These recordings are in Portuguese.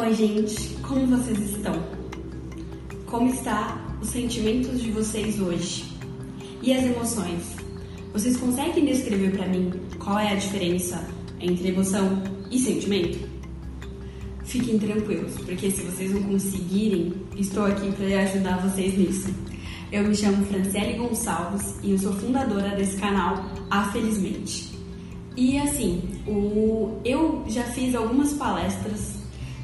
Oi, gente, como vocês estão? Como está os sentimentos de vocês hoje? E as emoções? Vocês conseguem descrever para mim qual é a diferença entre emoção e sentimento? Fiquem tranquilos, porque se vocês não conseguirem, estou aqui para ajudar vocês nisso. Eu me chamo Franciele Gonçalves e eu sou fundadora desse canal Afelizmente. E assim, o, eu já fiz algumas palestras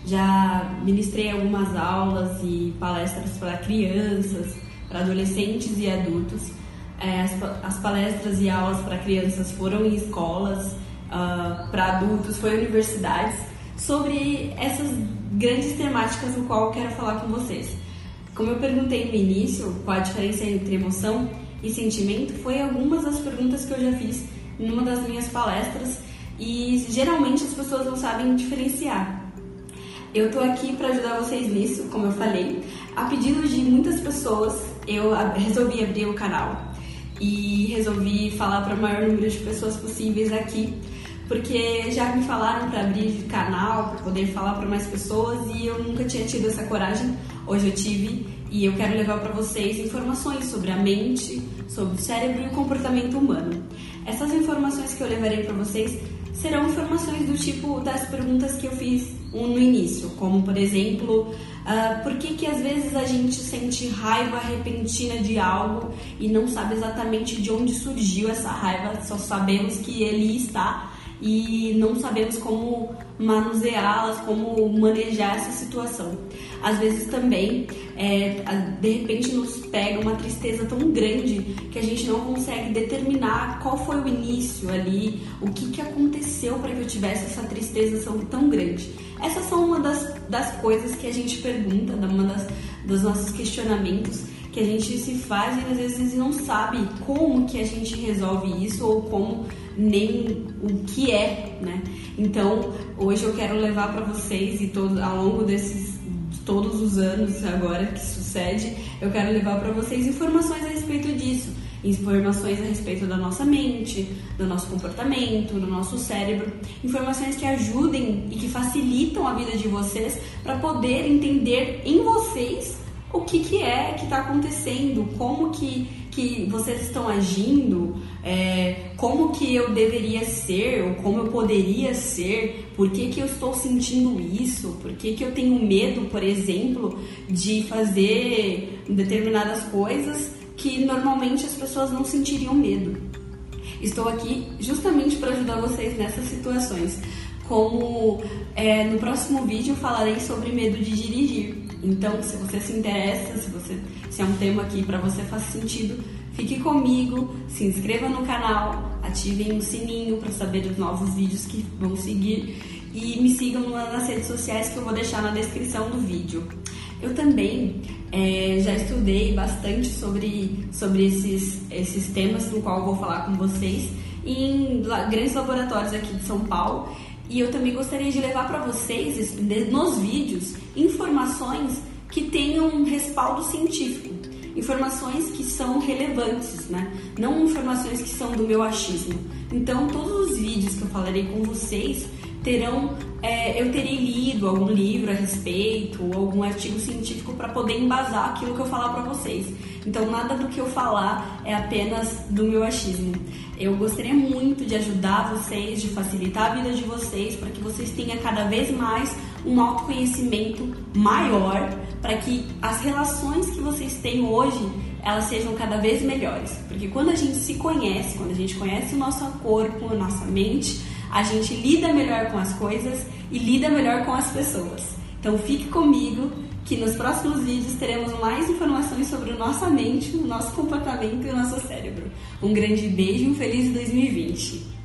já ministrei algumas aulas e palestras para crianças, para adolescentes e adultos. É, as, as, palestras e aulas para crianças foram em escolas, uh, para adultos foi em universidades, sobre essas grandes temáticas no qual eu quero falar com vocês. Como eu perguntei no início, qual a diferença entre emoção e sentimento, foi algumas das perguntas que eu já fiz numa das minhas palestras e geralmente as pessoas não sabem diferenciar. Eu tô aqui para ajudar vocês nisso, como eu falei. A pedido de muitas pessoas, eu resolvi abrir o canal e resolvi falar para o maior número de pessoas possíveis aqui, porque já me falaram para abrir canal, para poder falar para mais pessoas e eu nunca tinha tido essa coragem. Hoje eu tive e eu quero levar para vocês informações sobre a mente, sobre o cérebro e o comportamento humano. Essas informações que eu levarei para vocês serão informações do tipo das perguntas que eu fiz no início, como por exemplo, uh, por que, que às vezes a gente sente raiva repentina de algo e não sabe exatamente de onde surgiu essa raiva, só sabemos que ele está e não sabemos como manuseá-las, como manejar essa situação. Às vezes também, é, de repente, nos pega uma tristeza tão grande que a gente não consegue determinar qual foi o início ali, o que, que aconteceu para que eu tivesse essa tristeza tão grande. Essas são uma das, das coisas que a gente pergunta, uma das, dos nossos questionamentos que a gente se faz e às vezes não sabe como que a gente resolve isso ou como nem o que é, né? Então, hoje eu quero levar para vocês e todo, ao longo desses todos os anos agora que sucede, eu quero levar para vocês informações a respeito disso, informações a respeito da nossa mente, do nosso comportamento, do nosso cérebro, informações que ajudem e que facilitam a vida de vocês para poder entender em vocês o que, que é que está acontecendo, como que, que vocês estão agindo, é, como que eu deveria ser, ou como eu poderia ser, por que, que eu estou sentindo isso, por que, que eu tenho medo, por exemplo, de fazer determinadas coisas que normalmente as pessoas não sentiriam medo. Estou aqui justamente para ajudar vocês nessas situações. Como é, no próximo vídeo falarei sobre medo de dirigir. Então, se você se interessa, se, você, se é um tema que para você faz sentido, fique comigo, se inscreva no canal, ativem o sininho para saber dos novos vídeos que vão seguir e me sigam nas redes sociais que eu vou deixar na descrição do vídeo. Eu também é, já estudei bastante sobre, sobre esses, esses temas no qual vou falar com vocês em grandes laboratórios aqui de São Paulo e eu também gostaria de levar para vocês, nos vídeos, informações que tenham um respaldo científico, informações que são relevantes, né? Não informações que são do meu achismo. Então, todos os vídeos que eu falarei com vocês terão, é, eu terei lido algum livro a respeito ou algum artigo científico para poder embasar aquilo que eu falar para vocês. Então, nada do que eu falar é apenas do meu achismo. Eu gostaria muito de ajudar vocês, de facilitar a vida de vocês, para que vocês tenham cada vez mais um autoconhecimento maior, para que as relações que vocês têm hoje elas sejam cada vez melhores. Porque quando a gente se conhece, quando a gente conhece o nosso corpo, a nossa mente, a gente lida melhor com as coisas e lida melhor com as pessoas. Então fique comigo que nos próximos vídeos teremos mais informações sobre nossa mente, o nosso comportamento e o nosso cérebro. Um grande beijo e um feliz 2020!